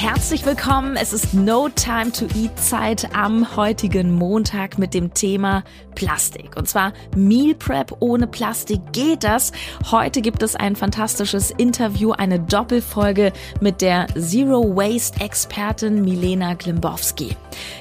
Herzlich willkommen. Es ist No Time to Eat Zeit am heutigen Montag mit dem Thema Plastik. Und zwar Meal Prep ohne Plastik geht das. Heute gibt es ein fantastisches Interview, eine Doppelfolge mit der Zero Waste Expertin Milena Glimbowski.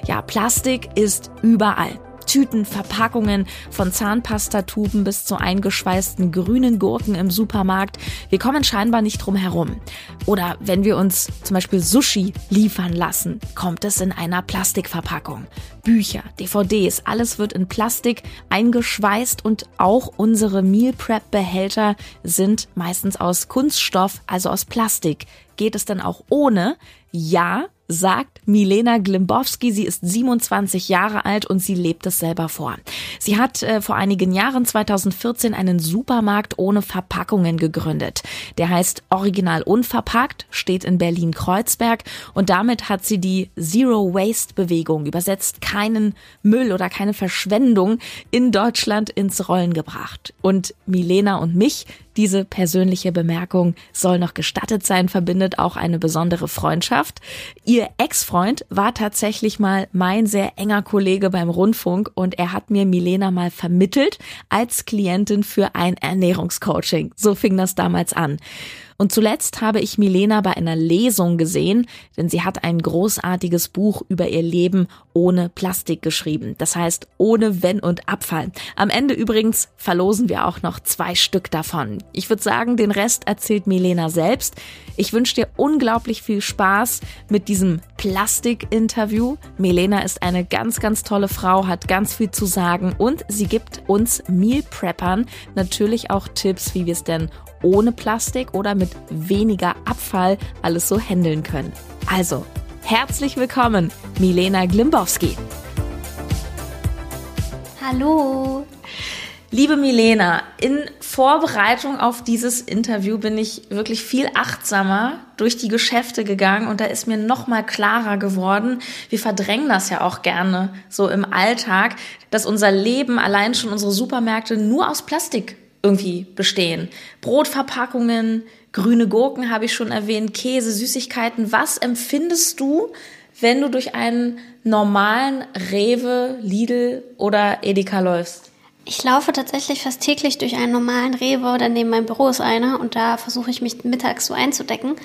Ja, Plastik ist überall. Tüten, Verpackungen, von Zahnpastatuben bis zu eingeschweißten grünen Gurken im Supermarkt. Wir kommen scheinbar nicht drum herum. Oder wenn wir uns zum Beispiel Sushi liefern lassen, kommt es in einer Plastikverpackung. Bücher, DVDs, alles wird in Plastik eingeschweißt und auch unsere Meal Prep Behälter sind meistens aus Kunststoff, also aus Plastik. Geht es denn auch ohne? Ja, sagt Milena Glimbowski. Sie ist 27 Jahre alt und sie lebt es selber vor. Sie hat äh, vor einigen Jahren, 2014, einen Supermarkt ohne Verpackungen gegründet. Der heißt Original Unverpackt, steht in Berlin-Kreuzberg und damit hat sie die Zero Waste Bewegung, übersetzt keinen Müll oder keine Verschwendung, in Deutschland ins Rollen gebracht. Und Milena und mich, diese persönliche Bemerkung soll noch gestattet sein, verbindet auch eine besondere Freundschaft. Ihr Ex-Freund war tatsächlich mal mein sehr enger Kollege beim Rundfunk und er hat mir Milena mal vermittelt als Klientin für ein Ernährungscoaching. So fing das damals an. Und zuletzt habe ich Milena bei einer Lesung gesehen, denn sie hat ein großartiges Buch über ihr Leben ohne Plastik geschrieben. Das heißt, ohne Wenn und Abfall. Am Ende übrigens verlosen wir auch noch zwei Stück davon. Ich würde sagen, den Rest erzählt Milena selbst. Ich wünsche dir unglaublich viel Spaß mit diesem Plastik-Interview. Milena ist eine ganz, ganz tolle Frau, hat ganz viel zu sagen und sie gibt uns Meal Preppern natürlich auch Tipps, wie wir es denn ohne Plastik oder mit weniger Abfall alles so handeln können. Also, herzlich willkommen, Milena Glimbowski. Hallo. Liebe Milena, in Vorbereitung auf dieses Interview bin ich wirklich viel achtsamer durch die Geschäfte gegangen und da ist mir noch mal klarer geworden, wir verdrängen das ja auch gerne so im Alltag, dass unser Leben allein schon unsere Supermärkte nur aus Plastik irgendwie bestehen. Brotverpackungen, grüne Gurken habe ich schon erwähnt, Käse, Süßigkeiten. Was empfindest du, wenn du durch einen normalen Rewe, Lidl oder Edeka läufst? Ich laufe tatsächlich fast täglich durch einen normalen Rewe oder neben meinem Büro ist einer und da versuche ich mich mittags so einzudecken.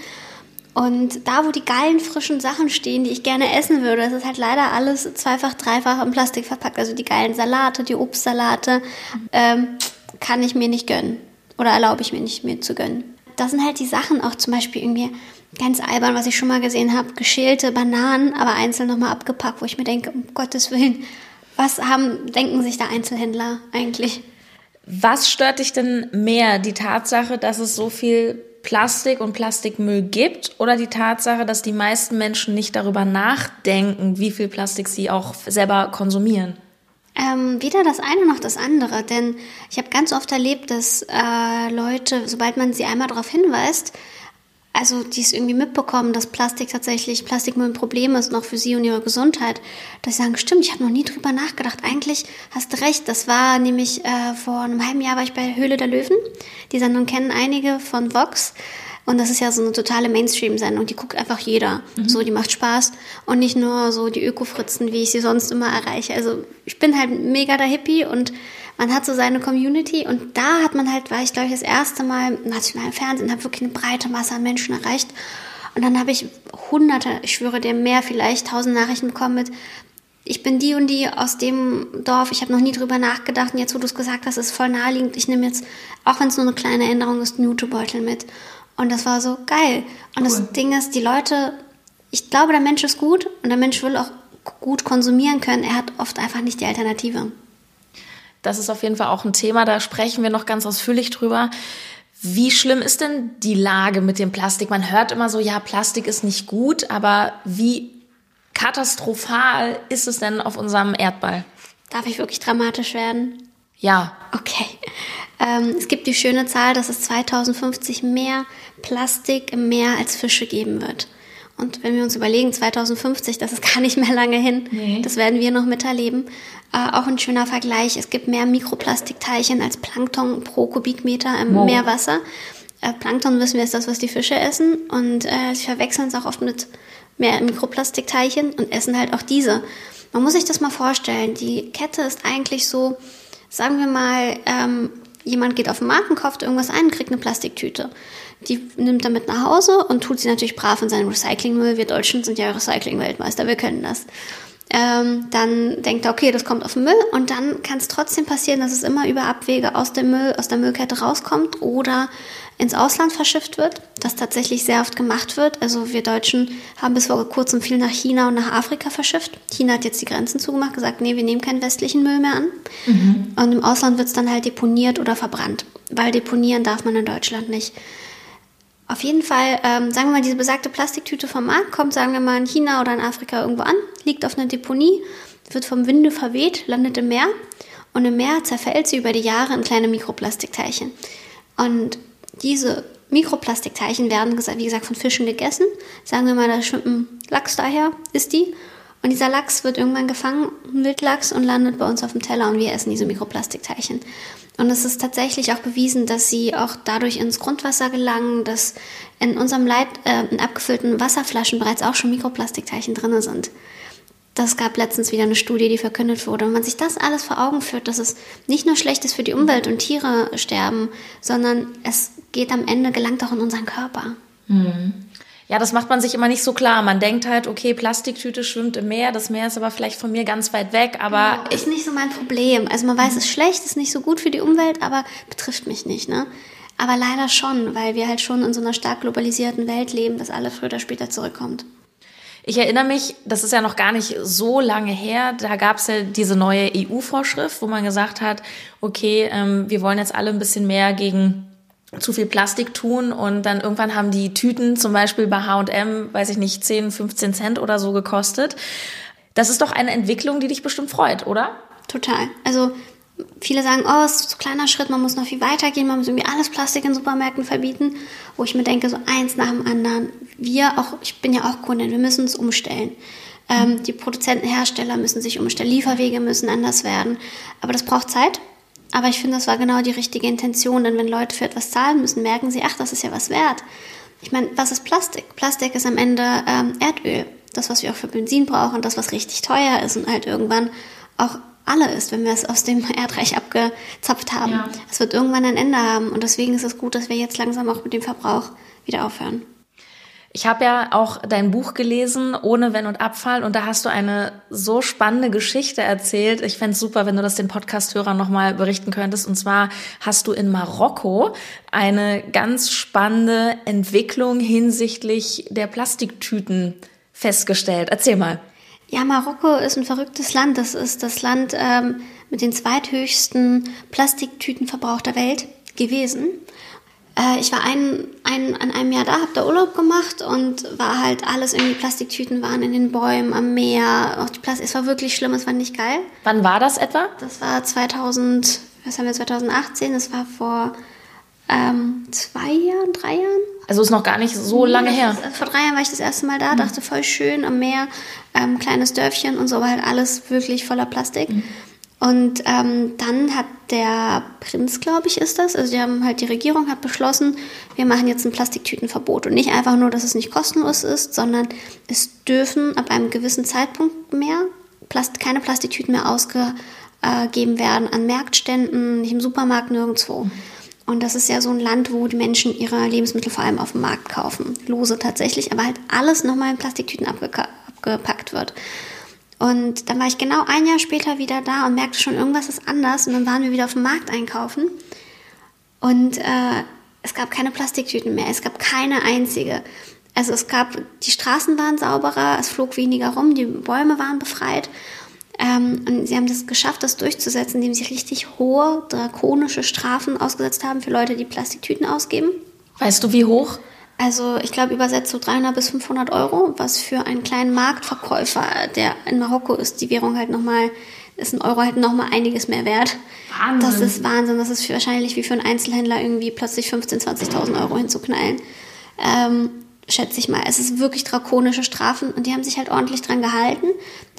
Und da, wo die geilen, frischen Sachen stehen, die ich gerne essen würde, das ist halt leider alles zweifach, dreifach im Plastik verpackt. Also die geilen Salate, die Obstsalate. Ähm, kann ich mir nicht gönnen oder erlaube ich mir nicht mir zu gönnen. Das sind halt die Sachen auch zum Beispiel irgendwie ganz albern, was ich schon mal gesehen habe, geschälte Bananen, aber einzeln nochmal abgepackt, wo ich mir denke, um Gottes Willen, was haben, denken sich da Einzelhändler eigentlich? Was stört dich denn mehr? Die Tatsache, dass es so viel Plastik und Plastikmüll gibt oder die Tatsache, dass die meisten Menschen nicht darüber nachdenken, wie viel Plastik sie auch selber konsumieren? Ähm, weder das eine noch das andere, denn ich habe ganz oft erlebt, dass äh, Leute, sobald man sie einmal darauf hinweist, also die es irgendwie mitbekommen, dass Plastik tatsächlich, Plastikmüll ein Problem ist, noch für sie und ihre Gesundheit, dass sie sagen, stimmt, ich habe noch nie drüber nachgedacht. Eigentlich hast du recht, das war nämlich äh, vor einem halben Jahr war ich bei Höhle der Löwen. Die Sendung kennen einige von Vox. Und das ist ja so eine totale Mainstream-Sendung, die guckt einfach jeder. Mhm. So, die macht Spaß und nicht nur so die Öko-Fritzen, wie ich sie sonst immer erreiche. Also ich bin halt mega der Hippie und man hat so seine Community und da hat man halt, war ich glaube ich das erste Mal national im Fernsehen, habe wirklich eine breite Masse an Menschen erreicht. Und dann habe ich hunderte, ich schwöre dir mehr, vielleicht tausend Nachrichten bekommen mit, ich bin die und die aus dem Dorf, ich habe noch nie drüber nachgedacht und jetzt, wo du es gesagt hast, ist voll naheliegend. Ich nehme jetzt, auch wenn es nur eine kleine Änderung ist, einen Jutebeutel mit. Und das war so geil. Und cool. das Ding ist, die Leute, ich glaube, der Mensch ist gut und der Mensch will auch gut konsumieren können. Er hat oft einfach nicht die Alternative. Das ist auf jeden Fall auch ein Thema, da sprechen wir noch ganz ausführlich drüber. Wie schlimm ist denn die Lage mit dem Plastik? Man hört immer so, ja, Plastik ist nicht gut, aber wie katastrophal ist es denn auf unserem Erdball? Darf ich wirklich dramatisch werden? Ja. Okay. Ähm, es gibt die schöne Zahl, dass es 2050 mehr Plastik im Meer als Fische geben wird. Und wenn wir uns überlegen, 2050, das ist gar nicht mehr lange hin, nee. das werden wir noch miterleben. Äh, auch ein schöner Vergleich, es gibt mehr Mikroplastikteilchen als Plankton pro Kubikmeter im wow. Meerwasser. Äh, Plankton wissen wir ist das, was die Fische essen und äh, sie verwechseln es auch oft mit mehr Mikroplastikteilchen und essen halt auch diese. Man muss sich das mal vorstellen, die Kette ist eigentlich so, sagen wir mal, ähm, jemand geht auf den Markt und kauft irgendwas ein und kriegt eine Plastiktüte. Die nimmt er mit nach Hause und tut sie natürlich brav in seinen Recyclingmüll. Wir Deutschen sind ja Recycling-Weltmeister, wir können das. Ähm, dann denkt er, okay, das kommt auf den Müll und dann kann es trotzdem passieren, dass es immer über Abwege aus dem Müll, aus der Müllkette rauskommt oder ins Ausland verschifft wird, das tatsächlich sehr oft gemacht wird. Also wir Deutschen haben bis vor kurzem viel nach China und nach Afrika verschifft. China hat jetzt die Grenzen zugemacht, gesagt, nee, wir nehmen keinen westlichen Müll mehr an. Mhm. Und im Ausland wird es dann halt deponiert oder verbrannt, weil deponieren darf man in Deutschland nicht. Auf jeden Fall, ähm, sagen wir mal, diese besagte Plastiktüte vom Markt kommt, sagen wir mal, in China oder in Afrika irgendwo an, liegt auf einer Deponie, wird vom Winde verweht, landet im Meer und im Meer zerfällt sie über die Jahre in kleine Mikroplastikteilchen. Und diese Mikroplastikteilchen werden, wie gesagt, von Fischen gegessen. Sagen wir mal, da schwimmt ein Lachs daher, ist die. Und dieser Lachs wird irgendwann gefangen, ein Wildlachs, und landet bei uns auf dem Teller und wir essen diese Mikroplastikteilchen. Und es ist tatsächlich auch bewiesen, dass sie auch dadurch ins Grundwasser gelangen, dass in unserem Leit, äh, in abgefüllten Wasserflaschen bereits auch schon Mikroplastikteilchen drin sind. Das gab letztens wieder eine Studie, die verkündet wurde. Und wenn man sich das alles vor Augen führt, dass es nicht nur schlecht ist für die Umwelt und Tiere sterben, sondern es geht am Ende, gelangt auch in unseren Körper. Hm. Ja, das macht man sich immer nicht so klar. Man denkt halt, okay, Plastiktüte schwimmt im Meer, das Meer ist aber vielleicht von mir ganz weit weg, aber. Genau, ist nicht so mein Problem. Also man weiß, es ist schlecht, ist nicht so gut für die Umwelt, aber betrifft mich nicht, ne? Aber leider schon, weil wir halt schon in so einer stark globalisierten Welt leben, dass alle früher oder später zurückkommt. Ich erinnere mich, das ist ja noch gar nicht so lange her, da gab es ja diese neue EU-Vorschrift, wo man gesagt hat, okay, ähm, wir wollen jetzt alle ein bisschen mehr gegen zu viel Plastik tun und dann irgendwann haben die Tüten zum Beispiel bei H&M, weiß ich nicht, 10, 15 Cent oder so gekostet. Das ist doch eine Entwicklung, die dich bestimmt freut, oder? Total. Also viele sagen, oh, es ist so ein kleiner Schritt, man muss noch viel weitergehen, man muss irgendwie alles Plastik in Supermärkten verbieten, wo ich mir denke, so eins nach dem anderen. Wir auch, ich bin ja auch Kundin, wir müssen uns umstellen. Ähm, die Produzenten, Hersteller müssen sich umstellen, Lieferwege müssen anders werden. Aber das braucht Zeit aber ich finde, das war genau die richtige Intention, denn wenn Leute für etwas zahlen müssen, merken sie, ach, das ist ja was wert. Ich meine, was ist Plastik? Plastik ist am Ende ähm, Erdöl. Das, was wir auch für Benzin brauchen, das, was richtig teuer ist und halt irgendwann auch alle ist, wenn wir es aus dem Erdreich abgezapft haben. Es ja. wird irgendwann ein Ende haben und deswegen ist es gut, dass wir jetzt langsam auch mit dem Verbrauch wieder aufhören. Ich habe ja auch dein Buch gelesen, Ohne Wenn und Abfall, und da hast du eine so spannende Geschichte erzählt. Ich fände super, wenn du das den Podcast-Hörern nochmal berichten könntest. Und zwar hast du in Marokko eine ganz spannende Entwicklung hinsichtlich der Plastiktüten festgestellt. Erzähl mal. Ja, Marokko ist ein verrücktes Land. Das ist das Land ähm, mit den zweithöchsten Plastiktütenverbrauch der Welt gewesen. Äh, ich war ein, ein, an einem Jahr da, habe da Urlaub gemacht und war halt alles irgendwie Plastiktüten waren in den Bäumen, am Meer. Auch die Plastik, es war wirklich schlimm, es war nicht geil. Wann war das etwa? Das war 2000, was haben wir 2018? Das war vor ähm, zwei Jahren, drei Jahren. Also ist noch gar nicht so lange her. Vor drei Jahren war ich das erste Mal da, mhm. dachte voll schön am Meer, ähm, kleines Dörfchen und so, war halt alles wirklich voller Plastik. Mhm. Und ähm, dann hat der Prinz, glaube ich, ist das, also die haben halt die Regierung hat beschlossen, wir machen jetzt ein Plastiktütenverbot und nicht einfach nur, dass es nicht kostenlos ist, sondern es dürfen ab einem gewissen Zeitpunkt mehr Plast keine Plastiktüten mehr ausgegeben werden an Märktständen, nicht im Supermarkt, nirgendwo. Und das ist ja so ein Land, wo die Menschen ihre Lebensmittel vor allem auf dem Markt kaufen. Lose tatsächlich, aber halt alles nochmal in Plastiktüten abgepackt wird. Und dann war ich genau ein Jahr später wieder da und merkte schon, irgendwas ist anders. Und dann waren wir wieder auf dem Markt einkaufen. Und äh, es gab keine Plastiktüten mehr. Es gab keine einzige. Also es gab, die Straßen waren sauberer, es flog weniger rum, die Bäume waren befreit. Ähm, und sie haben das geschafft, das durchzusetzen, indem sie richtig hohe, drakonische Strafen ausgesetzt haben für Leute, die Plastiktüten ausgeben. Weißt du, wie hoch? Also ich glaube übersetzt so 300 bis 500 Euro, was für einen kleinen Marktverkäufer, der in Marokko ist, die Währung halt nochmal ist ein Euro halt nochmal einiges mehr wert. Wahnsinn. Das ist Wahnsinn. Das ist für, wahrscheinlich wie für einen Einzelhändler irgendwie plötzlich 15.000, 20.000 Euro hinzuknallen. Ähm, schätze ich mal. Es ist wirklich drakonische Strafen und die haben sich halt ordentlich dran gehalten,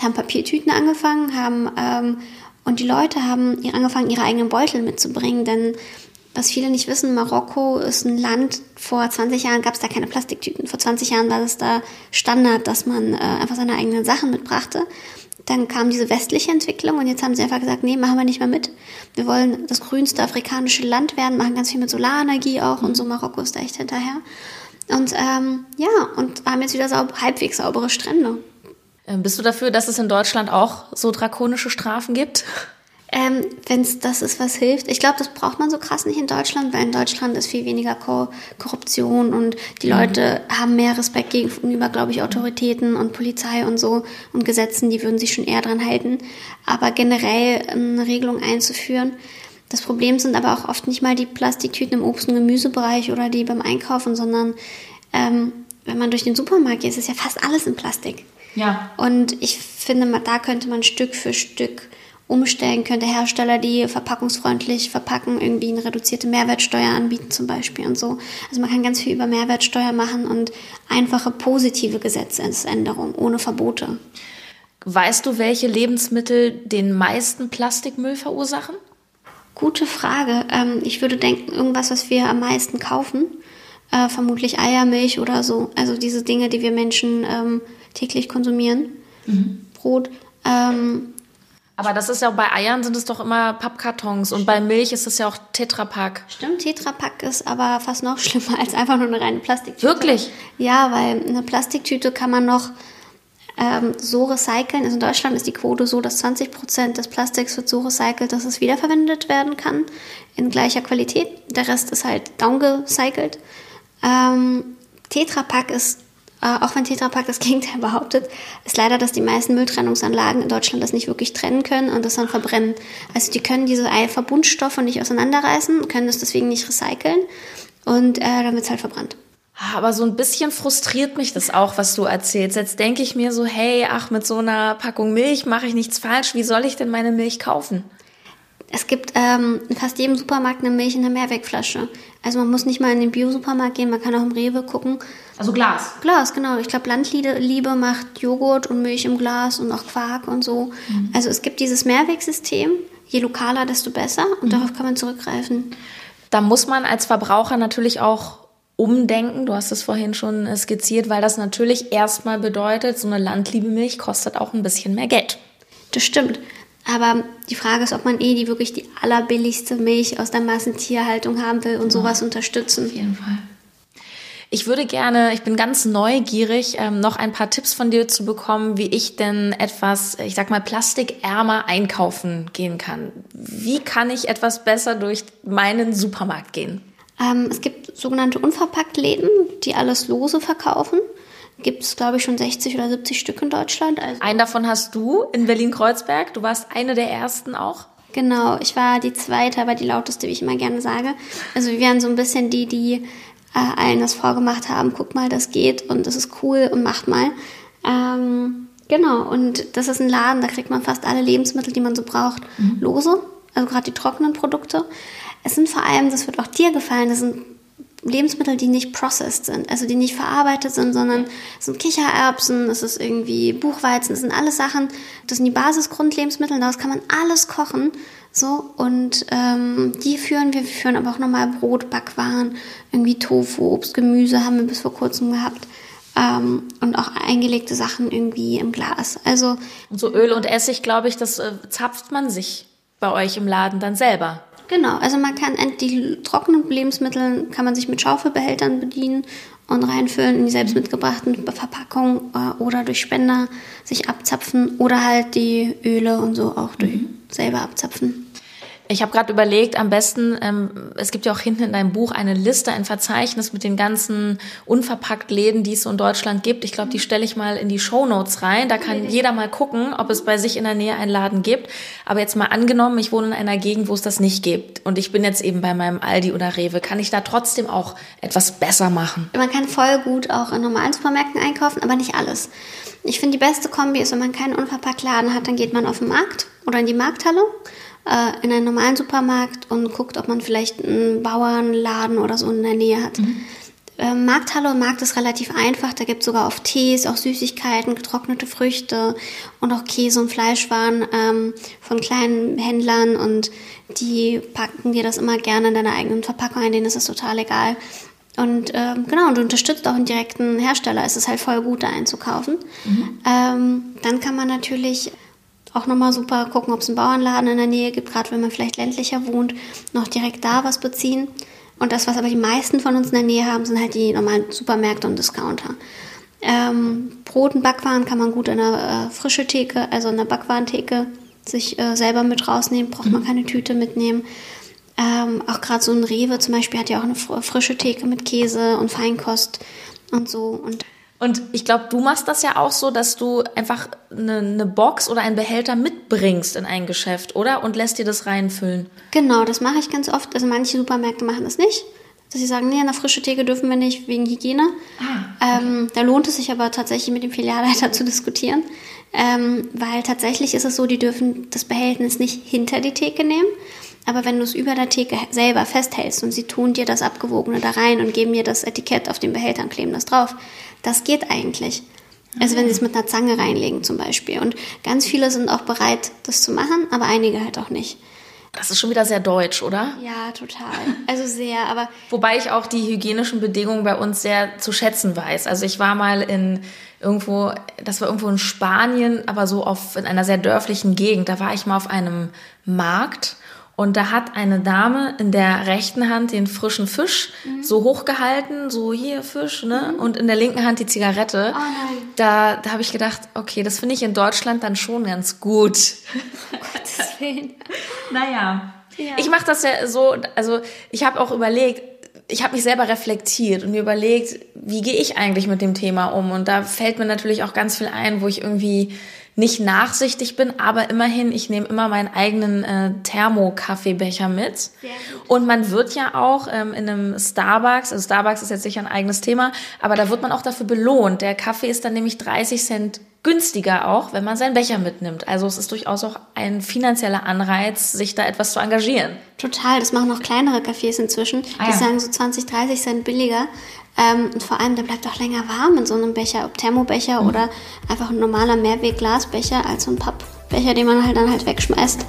haben Papiertüten angefangen, haben ähm, und die Leute haben angefangen, ihre eigenen Beutel mitzubringen, denn was viele nicht wissen, Marokko ist ein Land, vor 20 Jahren gab es da keine Plastiktüten. Vor 20 Jahren war es da Standard, dass man äh, einfach seine eigenen Sachen mitbrachte. Dann kam diese westliche Entwicklung und jetzt haben sie einfach gesagt, nee, machen wir nicht mehr mit. Wir wollen das grünste afrikanische Land werden, machen ganz viel mit Solarenergie auch und so. Marokko ist da echt hinterher. Und ähm, ja, und haben jetzt wieder saub halbwegs saubere Strände. Ähm, bist du dafür, dass es in Deutschland auch so drakonische Strafen gibt? Ähm, Wenn es das ist, was hilft. Ich glaube, das braucht man so krass nicht in Deutschland, weil in Deutschland ist viel weniger Ko Korruption und die mhm. Leute haben mehr Respekt gegenüber, glaube ich, Autoritäten und Polizei und so und Gesetzen, die würden sich schon eher dran halten. Aber generell eine Regelung einzuführen. Das Problem sind aber auch oft nicht mal die Plastiktüten im Obst- und Gemüsebereich oder die beim Einkaufen, sondern ähm, wenn man durch den Supermarkt geht, ist es ja fast alles in Plastik. Ja. Und ich finde, da könnte man Stück für Stück umstellen, könnte Hersteller, die verpackungsfreundlich verpacken, irgendwie eine reduzierte Mehrwertsteuer anbieten zum Beispiel und so. Also man kann ganz viel über Mehrwertsteuer machen und einfache positive Gesetzesänderungen ohne Verbote. Weißt du, welche Lebensmittel den meisten Plastikmüll verursachen? Gute Frage. Ähm, ich würde denken, irgendwas, was wir am meisten kaufen. Äh, vermutlich Eiermilch oder so. Also diese Dinge, die wir Menschen ähm, täglich konsumieren. Mhm. Brot. Ähm, aber das ist ja auch bei Eiern sind es doch immer Pappkartons und bei Milch ist es ja auch Tetrapack. Stimmt, Tetrapack ist aber fast noch schlimmer als einfach nur eine reine Plastiktüte. Wirklich? Ja, weil eine Plastiktüte kann man noch ähm, so recyceln. Also in Deutschland ist die Quote so, dass 20 Prozent des Plastiks wird so recycelt, dass es wiederverwendet werden kann in gleicher Qualität. Der Rest ist halt downgecycelt. Ähm, Tetrapack ist äh, auch wenn Tetra Pak das Gegenteil behauptet, ist leider, dass die meisten Mülltrennungsanlagen in Deutschland das nicht wirklich trennen können und das dann verbrennen. Also die können diese Verbundstoffe nicht auseinanderreißen, können das deswegen nicht recyceln und äh, dann wird es halt verbrannt. Aber so ein bisschen frustriert mich das auch, was du erzählst. Jetzt denke ich mir so, hey, ach, mit so einer Packung Milch mache ich nichts falsch. Wie soll ich denn meine Milch kaufen? Es gibt ähm, in fast jedem Supermarkt eine Milch in der Mehrwegflasche. Also man muss nicht mal in den Bio-Supermarkt gehen, man kann auch im Rewe gucken. Also Glas? Glas, genau. Ich glaube, Landliebe macht Joghurt und Milch im Glas und auch Quark und so. Mhm. Also es gibt dieses Mehrwegsystem. Je lokaler, desto besser. Und mhm. darauf kann man zurückgreifen. Da muss man als Verbraucher natürlich auch umdenken. Du hast es vorhin schon skizziert, weil das natürlich erstmal bedeutet, so eine Landliebe-Milch kostet auch ein bisschen mehr Geld. Das stimmt. Aber die Frage ist, ob man eh die wirklich die allerbilligste Milch aus der Massentierhaltung haben will und sowas unterstützen. Auf jeden Fall. Ich würde gerne, ich bin ganz neugierig, ähm, noch ein paar Tipps von dir zu bekommen, wie ich denn etwas, ich sag mal, plastikärmer einkaufen gehen kann. Wie kann ich etwas besser durch meinen Supermarkt gehen? Ähm, es gibt sogenannte Unverpacktläden, die alles lose verkaufen gibt es, glaube ich, schon 60 oder 70 Stück in Deutschland. Also Einen davon hast du in Berlin-Kreuzberg. Du warst eine der ersten auch. Genau, ich war die zweite, aber die lauteste, wie ich immer gerne sage. Also wir waren so ein bisschen die, die äh, allen das vorgemacht haben. Guck mal, das geht und das ist cool und macht mal. Ähm, genau, und das ist ein Laden, da kriegt man fast alle Lebensmittel, die man so braucht, mhm. lose. Also gerade die trockenen Produkte. Es sind vor allem, das wird auch dir gefallen, das sind Lebensmittel, die nicht processed sind, also die nicht verarbeitet sind, sondern es sind Kichererbsen, es ist irgendwie Buchweizen, es sind alles Sachen, das sind die Basisgrundlebensmittel, daraus kann man alles kochen. So, und ähm, die führen wir, wir führen aber auch nochmal Brot, Backwaren, irgendwie Tofu, Obst, Gemüse haben wir bis vor kurzem gehabt. Ähm, und auch eingelegte Sachen irgendwie im Glas. Also und so Öl und Essig, glaube ich, das äh, zapft man sich bei euch im Laden dann selber. Genau, also man kann die trockenen Lebensmittel kann man sich mit Schaufelbehältern bedienen und reinfüllen in die selbst mitgebrachten Verpackungen äh, oder durch Spender sich abzapfen oder halt die Öle und so auch durch mhm. selber abzapfen. Ich habe gerade überlegt, am besten, ähm, es gibt ja auch hinten in deinem Buch eine Liste, ein Verzeichnis mit den ganzen unverpackt Läden, die es so in Deutschland gibt. Ich glaube, die stelle ich mal in die Show Notes rein. Da kann jeder mal gucken, ob es bei sich in der Nähe einen Laden gibt. Aber jetzt mal angenommen, ich wohne in einer Gegend, wo es das nicht gibt und ich bin jetzt eben bei meinem Aldi oder Rewe, kann ich da trotzdem auch etwas besser machen? Man kann voll gut auch in normalen Supermärkten einkaufen, aber nicht alles. Ich finde, die beste Kombi ist, wenn man keinen Unverpacktladen hat, dann geht man auf den Markt oder in die Markthalle, äh, in einen normalen Supermarkt und guckt, ob man vielleicht einen Bauernladen oder so in der Nähe hat. Mhm. Äh, Markthalle und Markt ist relativ einfach. Da gibt es sogar oft Tees, auch Süßigkeiten, getrocknete Früchte und auch Käse und Fleischwaren ähm, von kleinen Händlern und die packen dir das immer gerne in deiner eigenen Verpackung ein, denen ist es total egal. Und ähm, genau, und du unterstützt auch einen direkten Hersteller. Es ist halt voll gut, da einzukaufen. Mhm. Ähm, dann kann man natürlich auch nochmal super gucken, ob es einen Bauernladen in der Nähe gibt, gerade wenn man vielleicht ländlicher wohnt, noch direkt da was beziehen. Und das, was aber die meisten von uns in der Nähe haben, sind halt die normalen Supermärkte und Discounter. Ähm, Brot und Backwaren kann man gut in der äh, frische Theke, also in der Backwarentheke, sich äh, selber mit rausnehmen, braucht man mhm. keine Tüte mitnehmen. Ähm, auch gerade so ein Rewe zum Beispiel hat ja auch eine frische Theke mit Käse und Feinkost und so. Und und ich glaube, du machst das ja auch so, dass du einfach eine, eine, Box oder einen Behälter mitbringst in ein Geschäft, oder? Und lässt dir das reinfüllen. Genau, das mache ich ganz oft. Also manche Supermärkte machen das nicht. Dass sie sagen, nee, eine frische Theke dürfen wir nicht wegen Hygiene. Ah, okay. ähm, da lohnt es sich aber tatsächlich mit dem Filialleiter zu diskutieren. Ähm, weil tatsächlich ist es so, die dürfen das Behältnis nicht hinter die Theke nehmen, aber wenn du es über der Theke selber festhältst und sie tun dir das Abgewogene da rein und geben dir das Etikett auf den Behältern, kleben das drauf, das geht eigentlich. Also wenn sie es mit einer Zange reinlegen zum Beispiel. Und ganz viele sind auch bereit, das zu machen, aber einige halt auch nicht. Das ist schon wieder sehr deutsch, oder? Ja, total. Also sehr, aber. Wobei ich auch die hygienischen Bedingungen bei uns sehr zu schätzen weiß. Also ich war mal in irgendwo, das war irgendwo in Spanien, aber so auf, in einer sehr dörflichen Gegend. Da war ich mal auf einem Markt und da hat eine Dame in der rechten Hand den frischen Fisch mhm. so hochgehalten, so hier Fisch, ne? Mhm. Und in der linken Hand die Zigarette. Oh nein. Da, da habe ich gedacht, okay, das finde ich in Deutschland dann schon ganz gut. Oh Gottes Willen. naja. Ja. Ich mache das ja so, also ich habe auch überlegt, ich habe mich selber reflektiert und mir überlegt, wie gehe ich eigentlich mit dem Thema um? Und da fällt mir natürlich auch ganz viel ein, wo ich irgendwie nicht nachsichtig bin, aber immerhin, ich nehme immer meinen eigenen äh, Thermo-Kaffeebecher mit. Und man wird ja auch ähm, in einem Starbucks, also Starbucks ist jetzt sicher ein eigenes Thema, aber da wird man auch dafür belohnt. Der Kaffee ist dann nämlich 30 Cent günstiger auch, wenn man seinen Becher mitnimmt. Also es ist durchaus auch ein finanzieller Anreiz, sich da etwas zu engagieren. Total, das machen auch kleinere Cafés inzwischen. Ah, die ja. sagen so 20, 30 Cent billiger. Ähm, und vor allem, der bleibt auch länger warm in so einem Becher, ob Thermobecher mhm. oder einfach ein normaler Mehrweg-Glasbecher als so ein Pappbecher, den man halt dann halt wegschmeißt.